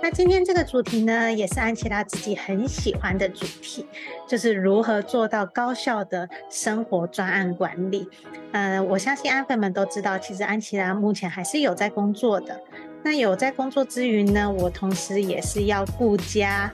那今天这个主题呢，也是安琪拉自己很喜欢的主题，就是如何做到高效的生活专案管理。呃，我相信安粉们都知道，其实安琪拉目前还是有在工作的。那有在工作之余呢，我同时也是要顾家。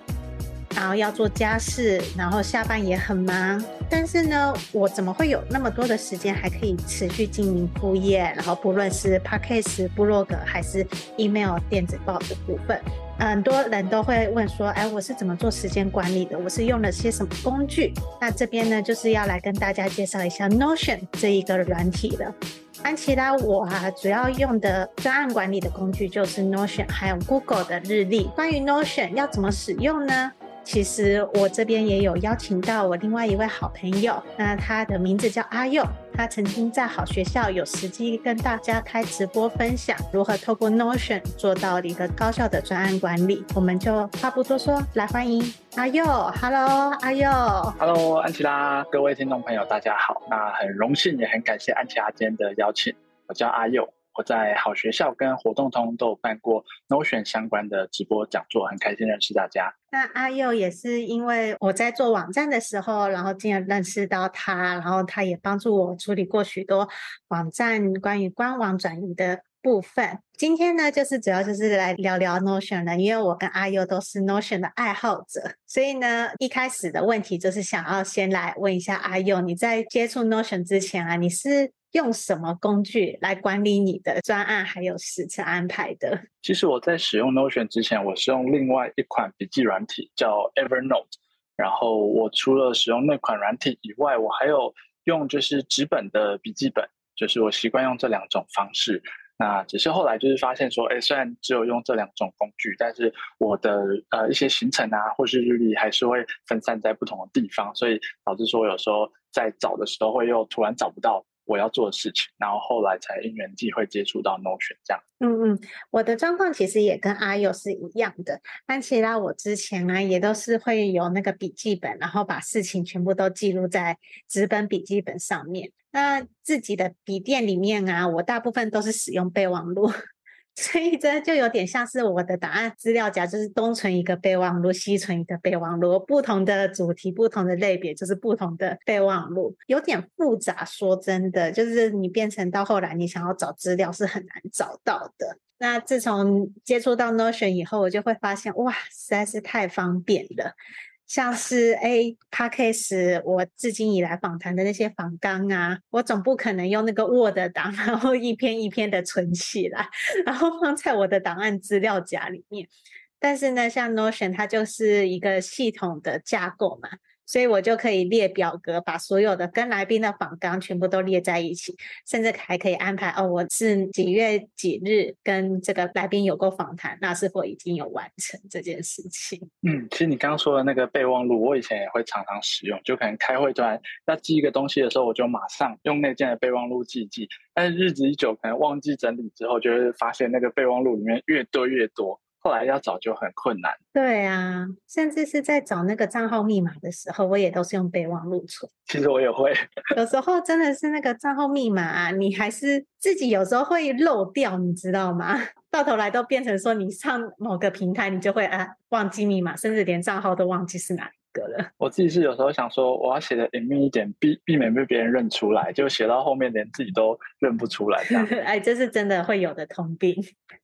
然后要做家事，然后下班也很忙，但是呢，我怎么会有那么多的时间，还可以持续经营副业？然后不论是 Podcast、部落格还是 email 电子报的部分，很多人都会问说：“哎，我是怎么做时间管理的？我是用了些什么工具？”那这边呢，就是要来跟大家介绍一下 Notion 这一个软体了。安琪拉，我啊主要用的专案管理的工具就是 Notion，还有 Google 的日历。关于 Notion 要怎么使用呢？其实我这边也有邀请到我另外一位好朋友，那他的名字叫阿佑，他曾经在好学校有实际跟大家开直播分享如何透过 Notion 做到一个高效的专案管理。我们就话不多说，来欢迎阿佑。Hello，阿佑。Hello，安琪拉，各位听众朋友，大家好。那很荣幸也很感谢安琪拉今天的邀请。我叫阿佑。我在好学校跟活动通都有办过 Notion 相关的直播讲座，很开心认识大家。那阿佑也是因为我在做网站的时候，然后进而认识到他，然后他也帮助我处理过许多网站关于官网转移的部分。今天呢，就是主要就是来聊聊 Notion 的，因为我跟阿佑都是 Notion 的爱好者，所以呢，一开始的问题就是想要先来问一下阿佑，你在接触 Notion 之前啊，你是？用什么工具来管理你的专案还有时程安排的？其实我在使用 Notion 之前，我是用另外一款笔记软体叫 Evernote。然后我除了使用那款软体以外，我还有用就是纸本的笔记本，就是我习惯用这两种方式。那只是后来就是发现说，哎，虽然只有用这两种工具，但是我的呃一些行程啊，或是日历还是会分散在不同的地方，所以导致说有时候在找的时候会又突然找不到。我要做的事情，然后后来才因缘际会接触到 Notion 这样。嗯嗯，我的状况其实也跟阿佑是一样的。安琪拉我之前呢，也都是会有那个笔记本，然后把事情全部都记录在纸本笔记本上面。那自己的笔电里面啊，我大部分都是使用备忘录。所以这就有点像是我的档案资料夹，就是东存一个备忘录，西存一个备忘录，不同的主题、不同的类别，就是不同的备忘录，有点复杂。说真的，就是你变成到后来，你想要找资料是很难找到的。那自从接触到 Notion 以后，我就会发现，哇，实在是太方便了。像是 A Podcast 我至今以来访谈的那些访纲啊，我总不可能用那个 Word 档，然后一篇一篇的存起来，然后放在我的档案资料夹里面。但是呢，像 Notion 它就是一个系统的架构嘛。所以我就可以列表格，把所有的跟来宾的访纲全部都列在一起，甚至还可以安排哦，我是几月几日跟这个来宾有过访谈，那是否已经有完成这件事情？嗯，其实你刚刚说的那个备忘录，我以前也会常常使用，就可能开会端要记一个东西的时候，我就马上用那件的备忘录记记。但是日子一久，可能忘记整理之后，就会发现那个备忘录里面越堆越多。后来要找就很困难。对啊，甚至是在找那个账号密码的时候，我也都是用备忘录存。其实我也会，有时候真的是那个账号密码啊，你还是自己有时候会漏掉，你知道吗？到头来都变成说你上某个平台，你就会啊忘记密码，甚至连账号都忘记是哪里。我自己是有时候想说，我要写的隐秘一点，避避免被别人认出来，就写到后面连自己都认不出来这样。哎，这是真的会有的通病。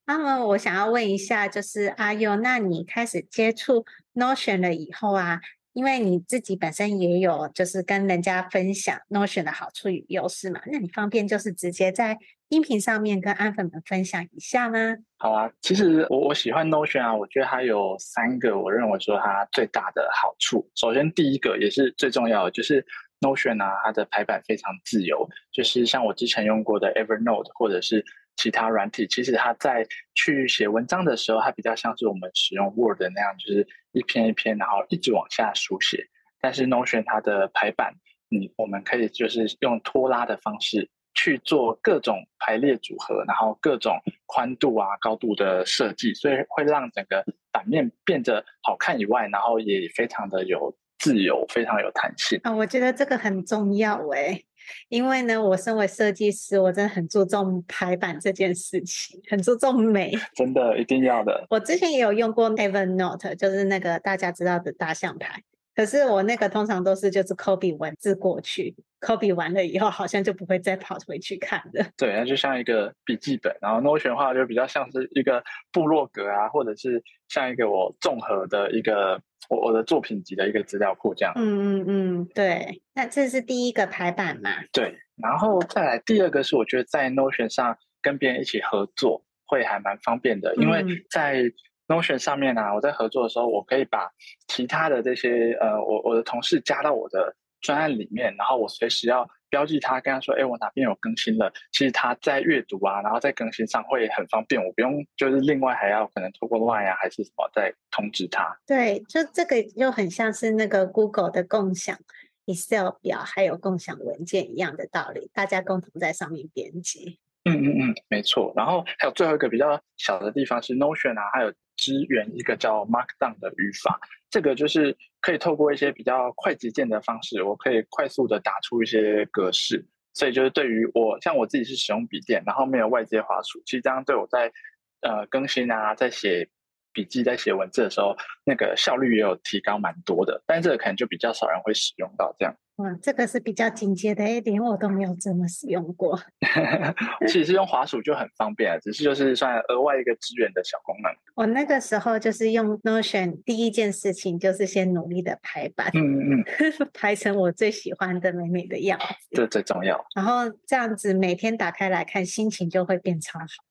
那么我想要问一下，就是阿佑，那你开始接触 Notion 了以后啊，因为你自己本身也有就是跟人家分享 Notion 的好处与优势嘛，那你方便就是直接在音频上面跟安粉们分享一下吗？好啊，其实我我喜欢 Notion 啊，我觉得它有三个我认为说它最大的好处。首先第一个也是最重要的，就是 Notion 啊，它的排版非常自由，就是像我之前用过的 Evernote 或者是其他软体，其实它在去写文章的时候，它比较像是我们使用 Word 那样，就是一篇一篇，然后一直往下书写。但是 Notion 它的排版，你我们可以就是用拖拉的方式去做各种排列组合，然后各种宽度啊、高度的设计，所以会让整个版面变得好看以外，然后也非常的有自由，非常有弹性。啊，我觉得这个很重要诶。因为呢，我身为设计师，我真的很注重排版这件事情，很注重美，真的一定要的。我之前也有用过 Evernote，就是那个大家知道的大象牌，可是我那个通常都是就是 copy 文字过去，copy 完了以后好像就不会再跑回去看了。对，那就像一个笔记本，然后 Notion 的话就比较像是一个部落格啊，或者是像一个我综合的一个。我我的作品集的一个资料库这样。嗯嗯嗯，对。那这是第一个排版嘛？对。然后再来第二个是，我觉得在 Notion 上跟别人一起合作会还蛮方便的，因为在 Notion 上面呢、啊，我在合作的时候，我可以把其他的这些呃，我我的同事加到我的专案里面，然后我随时要。标记他，跟他说：“哎，我哪边有更新了？”其实他在阅读啊，然后在更新上会很方便，我不用就是另外还要可能透过 Line 啊，还是什么再通知他。对，就这个又很像是那个 Google 的共享 Excel 表，还有共享文件一样的道理，大家共同在上面编辑。嗯嗯嗯，没错。然后还有最后一个比较小的地方是 Notion 啊，还有支援一个叫 Markdown 的语法。这个就是可以透过一些比较快捷键的方式，我可以快速的打出一些格式。所以就是对于我，像我自己是使用笔电，然后没有外接滑鼠，其实这样对我在呃更新啊，在写笔记、在写文字的时候，那个效率也有提高蛮多的。但是这个可能就比较少人会使用到这样。哇，这个是比较紧接的一点，我都没有这么使用过。其实用滑鼠就很方便了，只是就是算额外一个支援的小功能。我那个时候就是用 Notion，第一件事情就是先努力的排版，嗯嗯嗯，排成我最喜欢的美美的样子，这最重要。然后这样子每天打开来看，心情就会变超好的。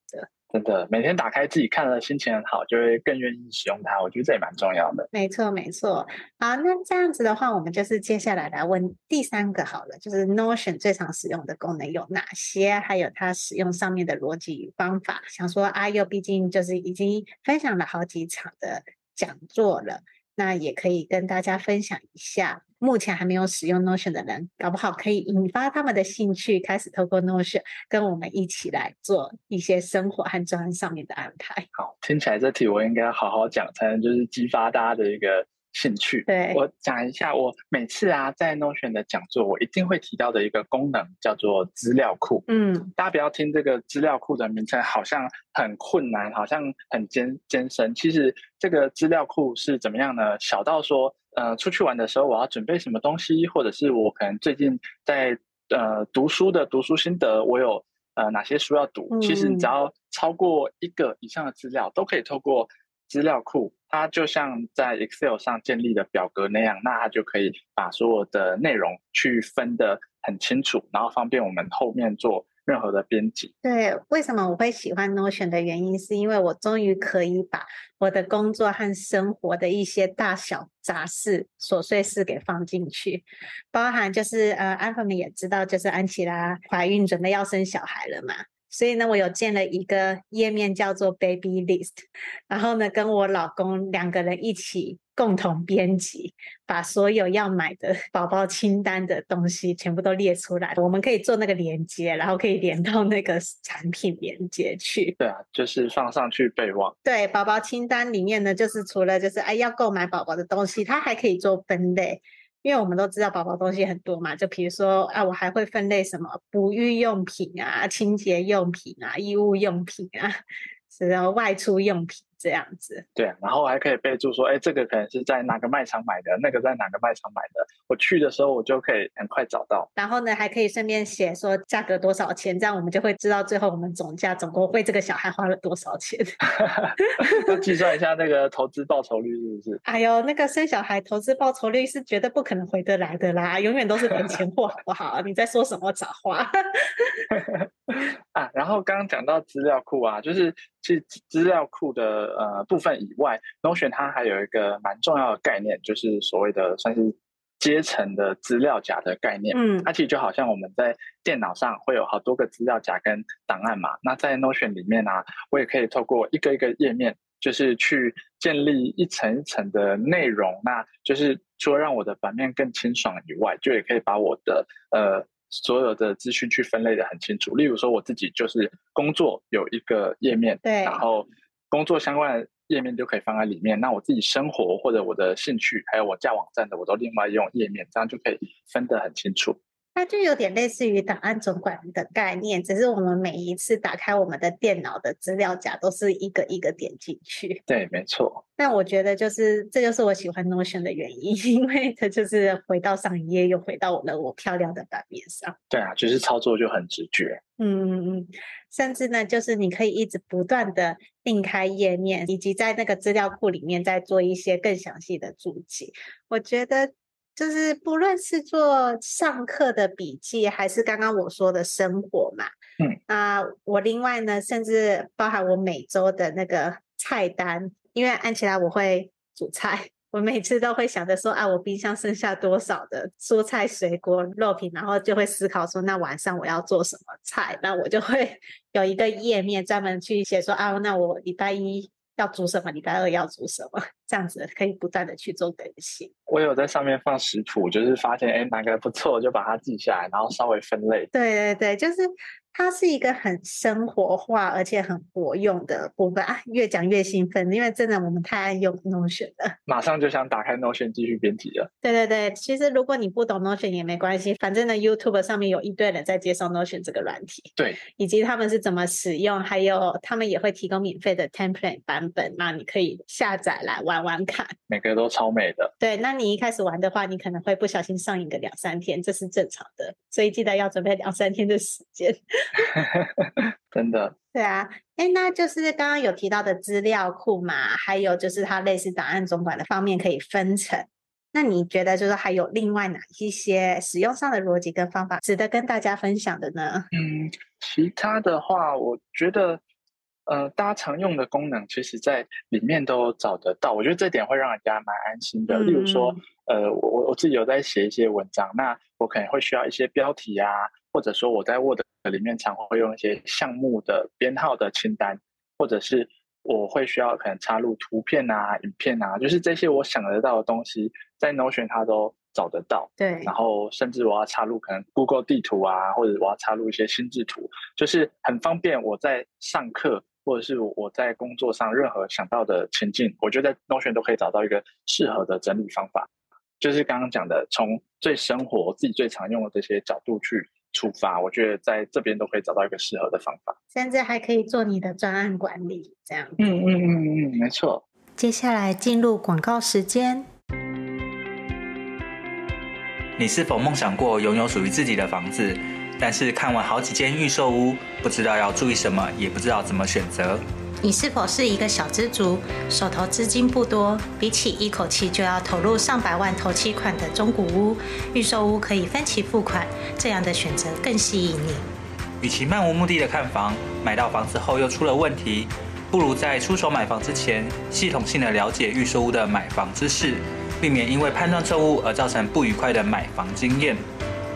真的，每天打开自己看了，心情很好，就会更愿意使用它。我觉得这也蛮重要的。没错，没错。好，那这样子的话，我们就是接下来来问第三个好了，就是 Notion 最常使用的功能有哪些？还有它使用上面的逻辑与方法。想说阿佑毕竟就是已经分享了好几场的讲座了。那也可以跟大家分享一下，目前还没有使用 Notion 的人，搞不好可以引发他们的兴趣，开始透过 Notion 跟我们一起来做一些生活和专上面的安排。好，听起来这题我应该好好讲，才能就是激发大家的一个。兴趣，对，我讲一下，我每次啊在 Notion 的讲座，我一定会提到的一个功能叫做资料库。嗯，大家不要听这个资料库的名称，好像很困难，好像很艰艰深。其实这个资料库是怎么样呢？小到说，呃，出去玩的时候我要准备什么东西，或者是我可能最近在呃读书的读书心得，我有呃哪些书要读。嗯，其实你只要超过一个以上的资料，都可以透过。资料库，它就像在 Excel 上建立的表格那样，那它就可以把所有的内容去分得很清楚，然后方便我们后面做任何的编辑。对，为什么我会喜欢 Notion 的原因，是因为我终于可以把我的工作和生活的一些大小杂事、琐碎事给放进去，包含就是呃，安粉们也知道，就是安琪拉怀孕准备要生小孩了嘛。所以呢，我有建了一个页面叫做 Baby List，然后呢，跟我老公两个人一起共同编辑，把所有要买的宝宝清单的东西全部都列出来。我们可以做那个连接，然后可以连到那个产品连接去。对啊，就是放上去备忘。对，宝宝清单里面呢，就是除了就是哎要购买宝宝的东西，它还可以做分类。因为我们都知道宝宝东西很多嘛，就比如说啊，我还会分类什么哺育用品啊、清洁用品啊、衣物用品啊，然后外出用品。这样子，对啊，然后还可以备注说，哎，这个可能是在哪个卖场买的，那个在哪个卖场买的，我去的时候我就可以很快找到。然后呢，还可以顺便写说价格多少钱，这样我们就会知道最后我们总价总共为这个小孩花了多少钱。要计算一下那个投资报酬率是不是？哎呦，那个生小孩投资报酬率是绝对不可能回得来的啦，永远都是本钱货，好不好？你在说什么杂话？啊，然后刚刚讲到资料库啊，就是其实资料库的呃部分以外，Notion 它还有一个蛮重要的概念，就是所谓的算是阶层的资料夹的概念。嗯，它其实就好像我们在电脑上会有好多个资料夹跟档案嘛，那在 Notion 里面呢、啊，我也可以透过一个一个页面，就是去建立一层一层的内容，那就是除了让我的版面更清爽以外，就也可以把我的呃所有的资讯去分类的很清楚。例如说，我自己就是工作有一个页面，对，然后工作相关的页面就可以放在里面。那我自己生活或者我的兴趣，还有我架网站的，我都另外用页面，这样就可以分得很清楚。它就有点类似于档案总管的概念，只是我们每一次打开我们的电脑的资料夹，都是一个一个点进去。对，没错。那我觉得就是这就是我喜欢 Notion 的原因，因为它就是回到上一页，又回到我的我漂亮的版面上。对啊，就是操作就很直觉。嗯嗯嗯，甚至呢，就是你可以一直不断的另开页面，以及在那个资料库里面再做一些更详细的注记。我觉得。就是不论是做上课的笔记，还是刚刚我说的生活嘛，嗯啊、呃，我另外呢，甚至包含我每周的那个菜单，因为安琪拉我会煮菜，我每次都会想着说啊，我冰箱剩下多少的蔬菜、水果、肉品，然后就会思考说，那晚上我要做什么菜，那我就会有一个页面专门去写说啊，那我礼拜一。要煮什么？礼拜二要煮什么？这样子可以不断的去做更新。我有在上面放食谱，就是发现哎，哪个不错，就把它记下来，然后稍微分类。对对对，就是。它是一个很生活化而且很活用的部分啊！越讲越兴奋，因为真的我们太爱用 Notion 了，马上就想打开 Notion 继续编辑了。对对对，其实如果你不懂 Notion 也没关系，反正呢 YouTube 上面有一堆人在介绍 Notion 这个软体，对，以及他们是怎么使用，还有他们也会提供免费的 Template 版本，那你可以下载来玩玩看。每个都超美的。对，那你一开始玩的话，你可能会不小心上瘾个两三天，这是正常的，所以记得要准备两三天的时间。真的，对啊，哎，那就是刚刚有提到的资料库嘛，还有就是它类似档案总管的方面可以分成。那你觉得就是还有另外哪一些使用上的逻辑跟方法值得跟大家分享的呢？嗯，其他的话，我觉得，呃，大家常用的功能，其实在里面都找得到。我觉得这点会让人家蛮安心的。嗯、例如说，呃，我我自己有在写一些文章，那我可能会需要一些标题啊，或者说我在 Word。里面常会用一些项目的编号的清单，或者是我会需要可能插入图片啊、影片啊，就是这些我想得到的东西，在 Notion 它都找得到。对，然后甚至我要插入可能 Google 地图啊，或者我要插入一些心智图，就是很方便。我在上课或者是我在工作上任何想到的情境，我觉得在 Notion 都可以找到一个适合的整理方法。就是刚刚讲的，从最生活自己最常用的这些角度去。出发，我觉得在这边都可以找到一个适合的方法，甚至还可以做你的专案管理，这样。嗯嗯嗯嗯，没错。接下来进入广告时间。你是否梦想过拥有属于自己的房子，但是看完好几间预售屋，不知道要注意什么，也不知道怎么选择？你是否是一个小资族，手头资金不多，比起一口气就要投入上百万头期款的中古屋，预售屋可以分期付款，这样的选择更吸引你。与其漫无目的的看房，买到房子后又出了问题，不如在出手买房之前，系统性的了解预售屋的买房知识，避免因为判断错误而造成不愉快的买房经验。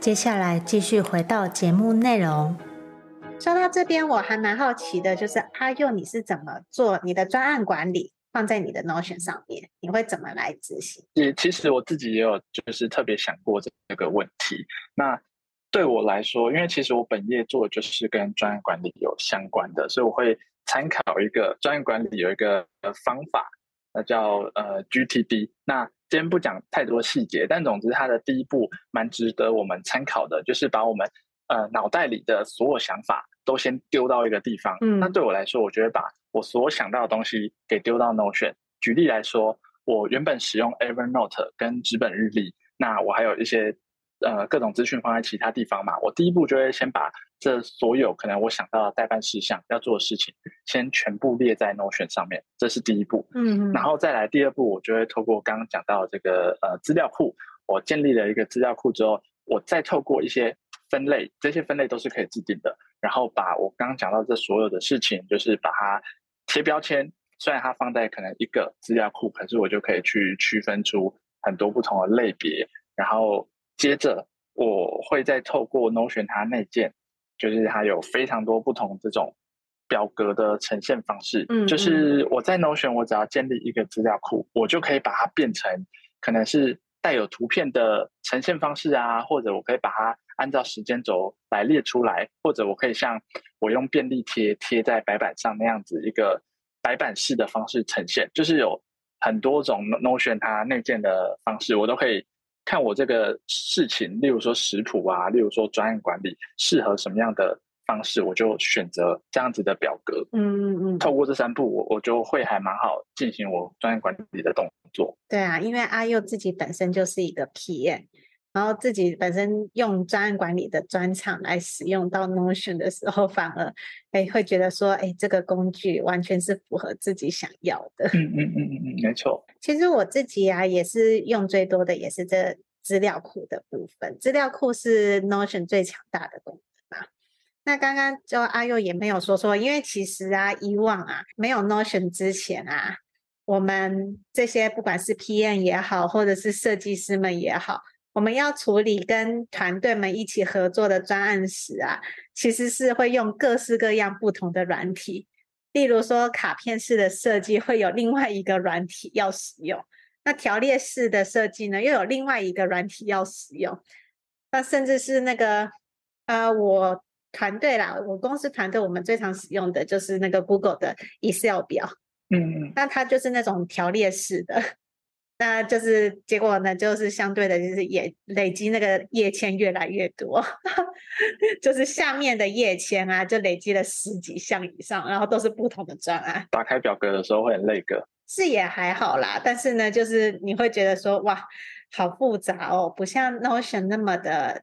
接下来继续回到节目内容。说到这边，我还蛮好奇的，就是阿佑，你是怎么做你的专案管理，放在你的 Notion 上面？你会怎么来执行？也其实我自己也有就是特别想过这个问题。那对我来说，因为其实我本业做的就是跟专案管理有相关的，所以我会参考一个专案管理有一个方法，那叫呃 GTD。那今天不讲太多细节，但总之它的第一步蛮值得我们参考的，就是把我们呃脑袋里的所有想法都先丢到一个地方。嗯，那对我来说，我觉得把我所有想到的东西给丢到 Notion。举例来说，我原本使用 Evernote 跟纸本日历，那我还有一些。呃，各种资讯放在其他地方嘛，我第一步就会先把这所有可能我想到的代办事项要做的事情，先全部列在 Notion 上面，这是第一步。嗯，然后再来第二步，我就会透过刚刚讲到这个呃资料库，我建立了一个资料库之后，我再透过一些分类，这些分类都是可以制定的，然后把我刚刚讲到这所有的事情，就是把它贴标签，虽然它放在可能一个资料库，可是我就可以去区分出很多不同的类别，然后。接着，我会再透过 Notion 它内建，就是它有非常多不同这种表格的呈现方式。嗯，就是我在 Notion，我只要建立一个资料库，我就可以把它变成可能是带有图片的呈现方式啊，或者我可以把它按照时间轴来列出来，或者我可以像我用便利贴贴在白板上那样子一个白板式的方式呈现，就是有很多种 Notion 它内建的方式，我都可以。看我这个事情，例如说食谱啊，例如说专案管理，适合什么样的方式，我就选择这样子的表格。嗯嗯嗯。透过这三步，我我就会还蛮好进行我专案管理的动作。对啊，因为阿佑自己本身就是一个 PM，然后自己本身用专案管理的专长来使用到 Notion 的时候，反而哎会觉得说，哎，这个工具完全是符合自己想要的。嗯嗯嗯嗯嗯，没错。其实我自己啊，也是用最多的，也是这。资料库的部分，资料库是 Notion 最强大的功能嘛。那刚刚就阿佑也没有说说，因为其实啊，以往啊，没有 Notion 之前啊，我们这些不管是 PM 也好，或者是设计师们也好，我们要处理跟团队们一起合作的专案时啊，其实是会用各式各样不同的软体，例如说卡片式的设计会有另外一个软体要使用。那条列式的设计呢，又有另外一个软体要使用。那甚至是那个，呃，我团队啦，我公司团队，我们最常使用的就是那个 Google 的 Excel 表。嗯嗯。那它就是那种条列式的，那就是结果呢，就是相对的，就是也累积那个页签越来越多，就是下面的页签啊，就累积了十几项以上，然后都是不同的专案。打开表格的时候会很累格。是也还好啦，但是呢，就是你会觉得说，哇，好复杂哦，不像 Notion 那么的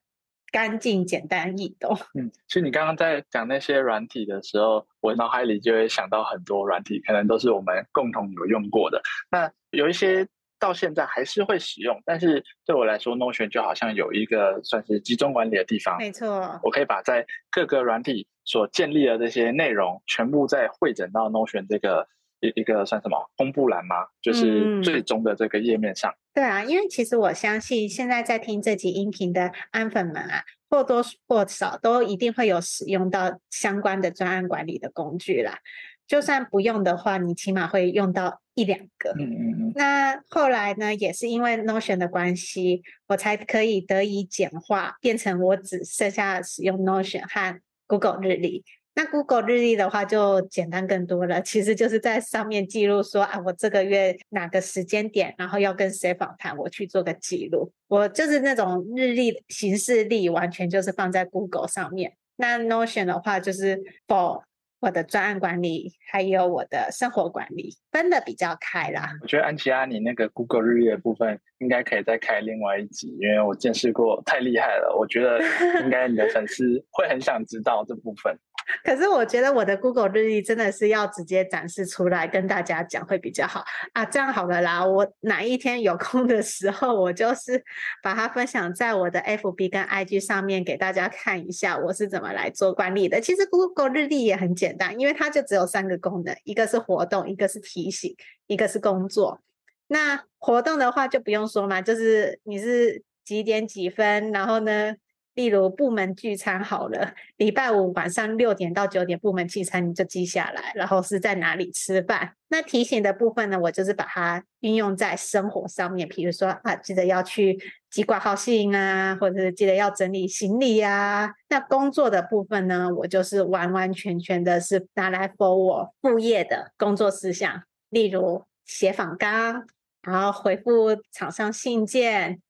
干净、简单易懂。嗯，其实你刚刚在讲那些软体的时候，我脑海里就会想到很多软体，可能都是我们共同有用过的。那有一些到现在还是会使用，但是对我来说，Notion 就好像有一个算是集中管理的地方。没错，我可以把在各个软体所建立的这些内容，全部再汇整到 Notion 这个。一一个算什么公布栏吗？就是最终的这个页面上。嗯。对啊，因为其实我相信现在在听这集音频的安粉们啊，或多或少都一定会有使用到相关的专案管理的工具啦。就算不用的话，你起码会用到一两个。嗯嗯嗯。那后来呢，也是因为 Notion 的关系，我才可以得以简化，变成我只剩下使用 Notion 和 Google 日历。那 Google 日历的话就简单更多了，其实就是在上面记录说啊，我这个月哪个时间点，然后要跟谁访谈，我去做个记录。我就是那种日历形式历，完全就是放在 Google 上面。那 Notion 的话就是 for 我的专案管理，还有我的生活管理，分的比较开啦。我觉得安琪拉，你那个 Google 日历的部分，应该可以再开另外一集，因为我见识过，太厉害了。我觉得应该你的粉丝会很想知道这部分。可是我觉得我的 Google 日历真的是要直接展示出来跟大家讲会比较好啊，这样好了啦。我哪一天有空的时候，我就是把它分享在我的 FB 跟 IG 上面给大家看一下，我是怎么来做管理的。其实 Google 日历也很简单，因为它就只有三个功能，一个是活动，一个是提醒，一个是工作。那活动的话就不用说嘛，就是你是几点几分，然后呢，例如部门聚餐好了，礼拜五晚上六点到九点部门聚餐，你就记下来，然后是在哪里吃饭。那提醒的部分呢，我就是把它运用在生活上面，比如说啊，记得要去寄挂号信啊，或者是记得要整理行李啊。那工作的部分呢，我就是完完全全的是拿来 for 我副业的工作事项，例如写访纲，然后回复厂商信件，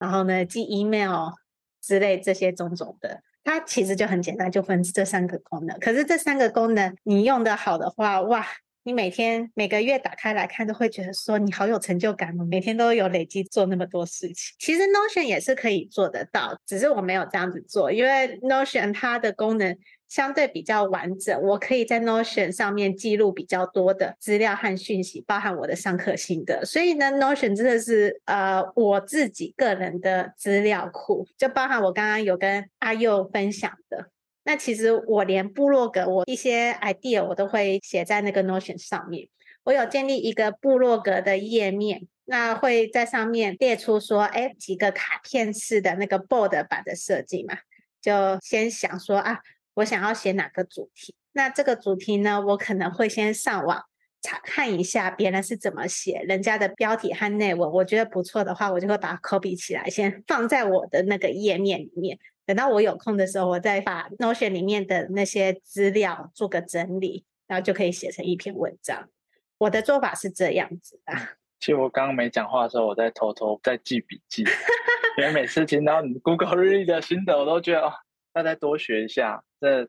然后呢寄 email。之类这些种种的，它其实就很简单，就分这三个功能。可是这三个功能你用的好的话，哇，你每天每个月打开来看，都会觉得说你好有成就感哦，每天都有累积做那么多事情。其实 Notion 也是可以做得到，只是我没有这样子做，因为 Notion 它的功能。相对比较完整，我可以在 Notion 上面记录比较多的资料和讯息，包含我的上课心得。所以呢，Notion 真的是呃我自己个人的资料库，就包含我刚刚有跟阿佑分享的。那其实我连部落格，我一些 idea 我都会写在那个 Notion 上面。我有建立一个部落格的页面，那会在上面列出说，哎，几个卡片式的那个 board 版的设计嘛，就先想说啊。我想要写哪个主题？那这个主题呢，我可能会先上网查看一下别人是怎么写，人家的标题和内文，我觉得不错的话，我就会把它 copy 起来，先放在我的那个页面里面。等到我有空的时候，我再把 Notion 里面的那些资料做个整理，然后就可以写成一篇文章。我的做法是这样子的。其实我刚刚没讲话的时候，我在偷偷在记笔记，因为每次听到你 Google 日历的心得，我都觉得哦。大家多学一下，这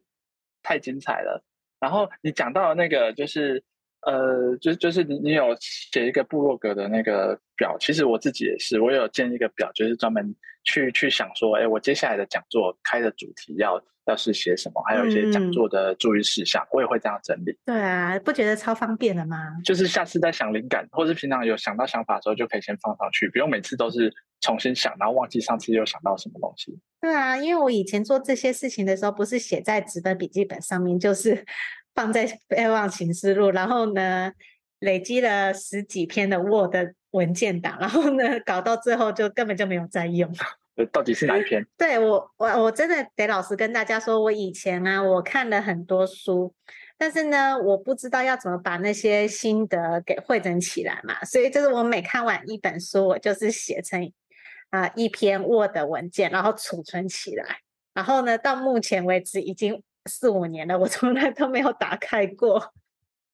太精彩了。然后你讲到的那个，就是呃，就就是你你有写一个部落格的那个表，其实我自己也是，我有建一个表，就是专门去去想说，哎，我接下来的讲座开的主题要要是写什么，还有一些讲座的注意事项，嗯、我也会这样整理。对啊，不觉得超方便的吗？就是下次再想灵感，或是平常有想到想法的时候，就可以先放上去，不用每次都是重新想，然后忘记上次又想到什么东西。对啊，因为我以前做这些事情的时候，不是写在纸本笔记本上面，就是放在备忘行事录，然后呢，累积了十几篇的 Word 文件档，然后呢，搞到最后就根本就没有再用。到底是哪一篇？对，我，我我真的得老实跟大家说，我以前啊，我看了很多书，但是呢，我不知道要怎么把那些心得给汇整起来嘛，所以就是我每看完一本书，我就是写成。啊，一篇 Word 文件，然后储存起来，然后呢，到目前为止已经四五年了，我从来都没有打开过。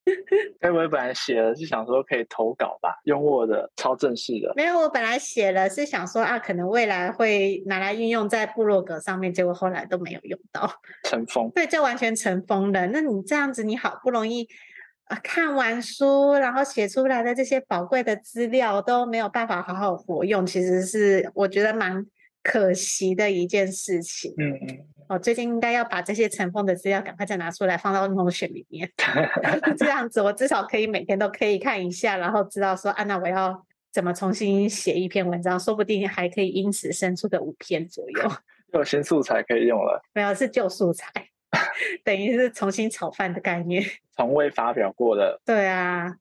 哎，我本来写了是想说可以投稿吧，用 Word 超正式的。没有，我本来写了是想说啊，可能未来会拿来运用在部落格上面，结果后来都没有用到。尘封。对，就完全尘封了。那你这样子，你好不容易。看完书，然后写出来的这些宝贵的资料都没有办法好好活用，其实是我觉得蛮可惜的一件事情。嗯嗯，我最近应该要把这些尘封的资料赶快再拿出来放到 Notion 里面，这样子我至少可以每天都可以看一下，然后知道说啊，那我要怎么重新写一篇文章，说不定还可以因此生出个五篇左右，有新素材可以用了。没有，是旧素材。等于是重新炒饭的概念，从未发表过的。对啊，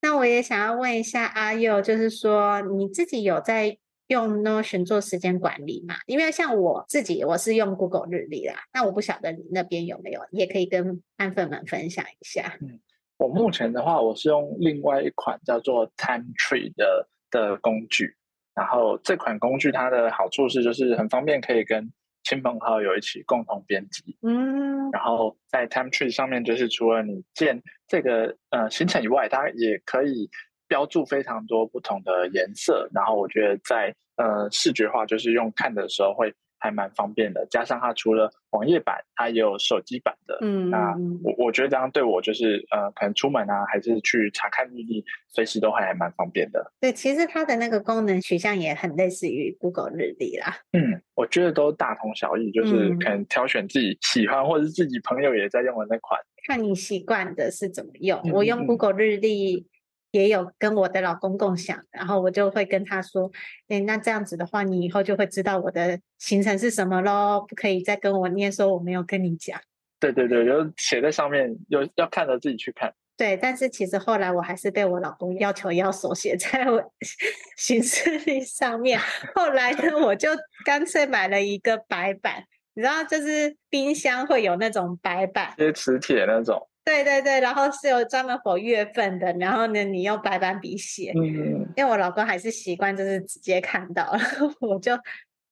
那我也想要问一下阿佑，就是说你自己有在用 Notion 做时间管理嘛？因为像我自己，我是用 Google 日历啦。那我不晓得你那边有没有，也可以跟安粉们分享一下。嗯，我目前的话，我是用另外一款叫做 Time Tree 的的工具。然后这款工具它的好处是，就是很方便，可以跟亲朋好友一起共同编辑。嗯。然后在 Time Tree 上面，就是除了你建这个呃行程以外，它也可以标注非常多不同的颜色。然后我觉得在呃视觉化，就是用看的时候会。还蛮方便的，加上它除了网页版，它也有手机版的。嗯，那我我觉得这样对我就是呃，可能出门啊，还是去查看日历，随时都还还蛮方便的。对，其实它的那个功能取向也很类似于 Google 日历啦。嗯，我觉得都大同小异，就是可能挑选自己喜欢，或者是自己朋友也在用的那款。看你习惯的是怎么用，嗯、我用 Google 日历。也有跟我的老公共享，然后我就会跟他说：“欸，那这样子的话，你以后就会知道我的行程是什么咯，不可以再跟我念说我没有跟你讲。”对对对，就写在上面，有要看的自己去看。对，但是其实后来我还是被我老公要求要手写在我 行事历上面。后来呢，我就干脆买了一个白板，你知道，就是冰箱会有那种白板，就是磁铁那种。对对对，然后是有专门 for 月份的，然后呢，你用白板笔写。嗯，因为我老公还是习惯就是直接看到，然 后我就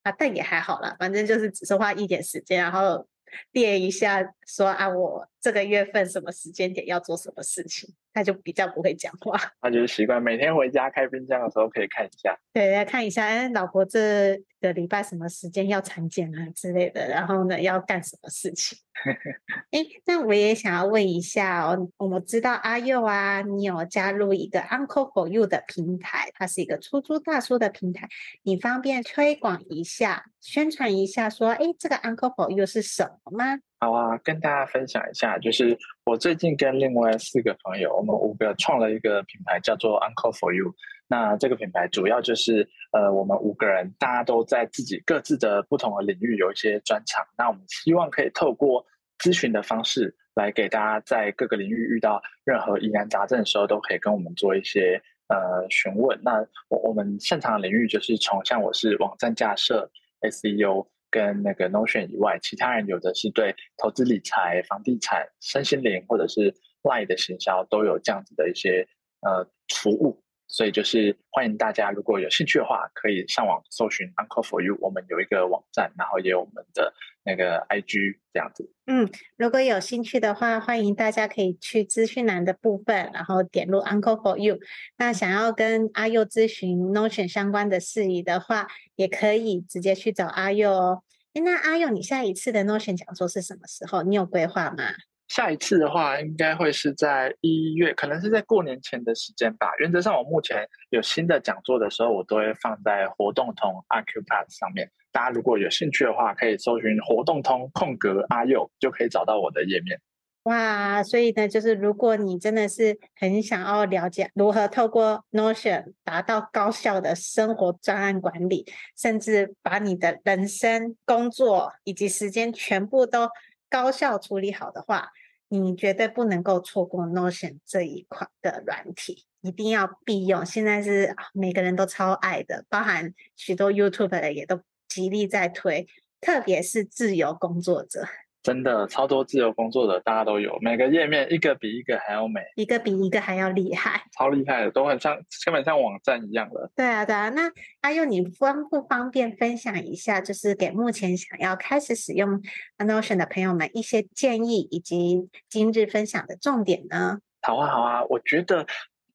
啊，但也还好啦，反正就是只是花一点时间，然后。列一下，说啊，我这个月份什么时间点要做什么事情，他就比较不会讲话。他就是习惯每天回家开冰箱的时候可以看一下，对，来看一下，哎，老婆这个礼拜什么时间要产检啊之类的，然后呢，要干什么事情？哎，那我也想要问一下哦，我们知道阿佑啊，你有加入一个 Uncle for You 的平台，它是一个出租大叔的平台，你方便推广一下、宣传一下，说，哎，这个 Uncle for You 是什么吗？好啊，跟大家分享一下，就是我最近跟另外四个朋友，我们五个创了一个品牌，叫做 Uncle for You。那这个品牌主要就是，呃，我们五个人大家都在自己各自的不同的领域有一些专长。那我们希望可以透过咨询的方式来给大家在各个领域遇到任何疑难杂症的时候，都可以跟我们做一些呃询问。那我我们擅长的领域就是从像我是网站架设、SEO。跟那个 Notion 以外，其他人有的是对投资理财、房地产、身心灵，或者是外的行销，都有这样子的一些呃服务。所以就是欢迎大家，如果有兴趣的话，可以上网搜寻 Uncle for You。我们有一个网站，然后也有我们的那个 IG 这样子。嗯，如果有兴趣的话，欢迎大家可以去资讯栏的部分，然后点入 Uncle for You。那想要跟阿佑咨询 Notion 相关的事宜的话，也可以直接去找阿佑哦。那阿佑，你下一次的 Notion 讲座是什么时候？你有规划吗？下一次的话，应该会是在一月，可能是在过年前的时间吧。原则上，我目前有新的讲座的时候，我都会放在活动通 Accupass 上面。大家如果有兴趣的话，可以搜寻活动通空格阿佑，就可以找到我的页面。哇，所以呢，就是如果你真的是很想要了解如何透过 Notion 达到高效的生活专案管理，甚至把你的人生、工作以及时间全部都高效处理好的话，你绝对不能够错过 Notion 这一款的软体，一定要必用。现在是每个人都超爱的，包含许多 YouTube 的也都极力在推，特别是自由工作者。真的超多自由工作者，大家都有，每个页面一个比一个还要美，一个比一个还要厉害，超厉害的，都很像，根本像网站一样的。对啊，对啊。那阿佑，你方不方便分享一下，就是给目前想要开始使用 Notion 的朋友们一些建议，以及今日分享的重点呢？好啊，好啊。我觉得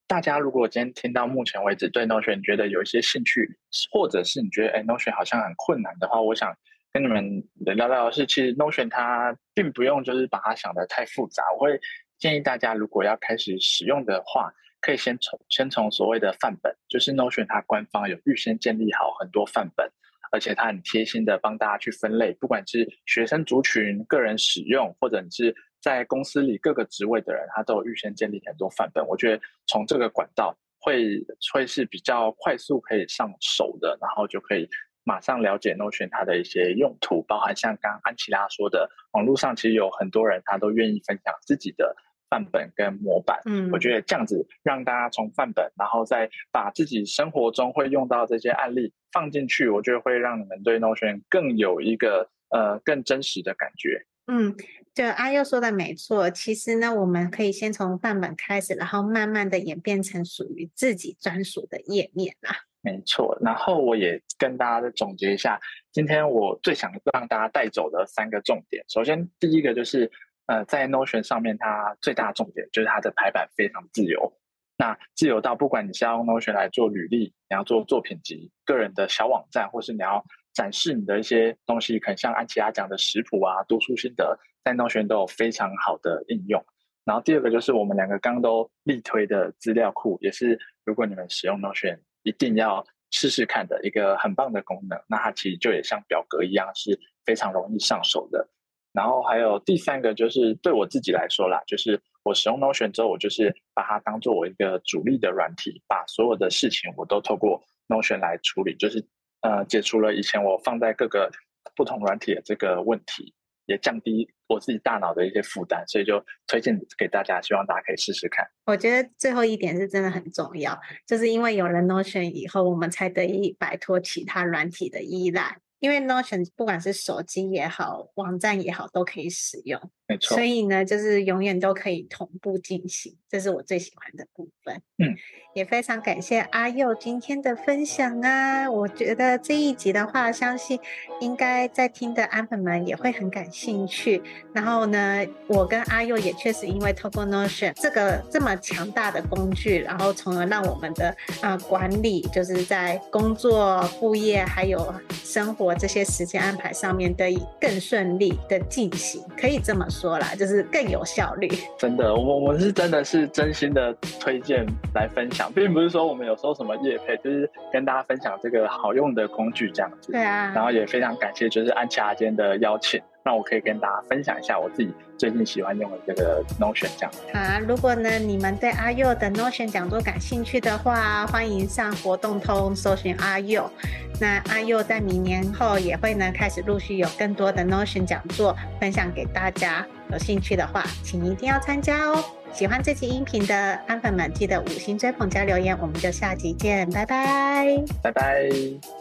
大家如果今天听到目前为止对 Notion 觉得有一些兴趣，或者是你觉得哎 Notion 好像很困难的话，我想。跟你们聊聊的是，其实 Notion 它并不用就是把它想得太复杂。我会建议大家，如果要开始使用的话，可以先从先从所谓的范本，就是 Notion 它官方有预先建立好很多范本，而且它很贴心的帮大家去分类，不管是学生族群、个人使用，或者你是在公司里各个职位的人，他都有预先建立很多范本。我觉得从这个管道会会是比较快速可以上手的，然后就可以。马上了解 Notion 它的一些用途，包含像刚刚安琪拉说的，网络上其实有很多人他都愿意分享自己的范本跟模板。嗯，我觉得这样子让大家从范本，然后再把自己生活中会用到这些案例放进去，我觉得会让你们对 Notion 更有一个呃更真实的感觉。嗯，就阿佑说的没错，其实呢，我们可以先从范本开始，然后慢慢的演变成属于自己专属的页面啦。没错，然后我也跟大家再总结一下，今天我最想让大家带走的三个重点。首先，第一个就是，呃，在 Notion 上面，它最大的重点就是它的排版非常自由。那自由到不管你是要用 Notion 来做履历，你要做作品集、个人的小网站，或是你要展示你的一些东西，可能像安琪拉讲的食谱啊、读书心得。在 Notion 都有非常好的应用，然后第二个就是我们两个刚都力推的资料库，也是如果你们使用 Notion 一定要试试看的一个很棒的功能。那它其实就也像表格一样，是非常容易上手的。然后还有第三个就是对我自己来说啦，就是我使用 Notion 之后，我就是把它当做我一个主力的软体，把所有的事情我都透过 Notion 来处理，就是呃解除了以前我放在各个不同软体的这个问题。也降低我自己大脑的一些负担，所以就推荐给大家，希望大家可以试试看。我觉得最后一点是真的很重要，就是因为有了 Notion 以后，我们才得以摆脱其他软体的依赖。因为 Notion 不管是手机也好，网站也好，都可以使用。没错。所以呢，就是永远都可以同步进行，这是我最喜欢的部分。嗯，也非常感谢阿佑今天的分享啊！我觉得这一集的话，相信应该在听的安粉们也会很感兴趣。然后呢，我跟阿佑也确实因为透过 Notion 这个这么强大的工具，然后从而让我们的啊、呃、管理，就是在工作、副业还有生活。这些时间安排上面得以更顺利的进行，可以这么说啦，就是更有效率。真的，我我们是真的是真心的推荐来分享，并不是说我们有时候什么业配，就是跟大家分享这个好用的工具这样子。对啊，然后也非常感谢就是安琪拉今天的邀请。让我可以跟大家分享一下我自己最近喜欢用的这个 Notion 这样。好，如果呢你们对阿佑的 Notion 讲座感兴趣的话，欢迎上活动通搜寻阿佑。那阿佑在明年后也会呢开始陆续有更多的 Notion 讲座分享给大家。有兴趣的话，请一定要参加哦。喜欢这期音频的安粉们，记得五星追捧加留言，我们就下集见，拜拜，拜拜。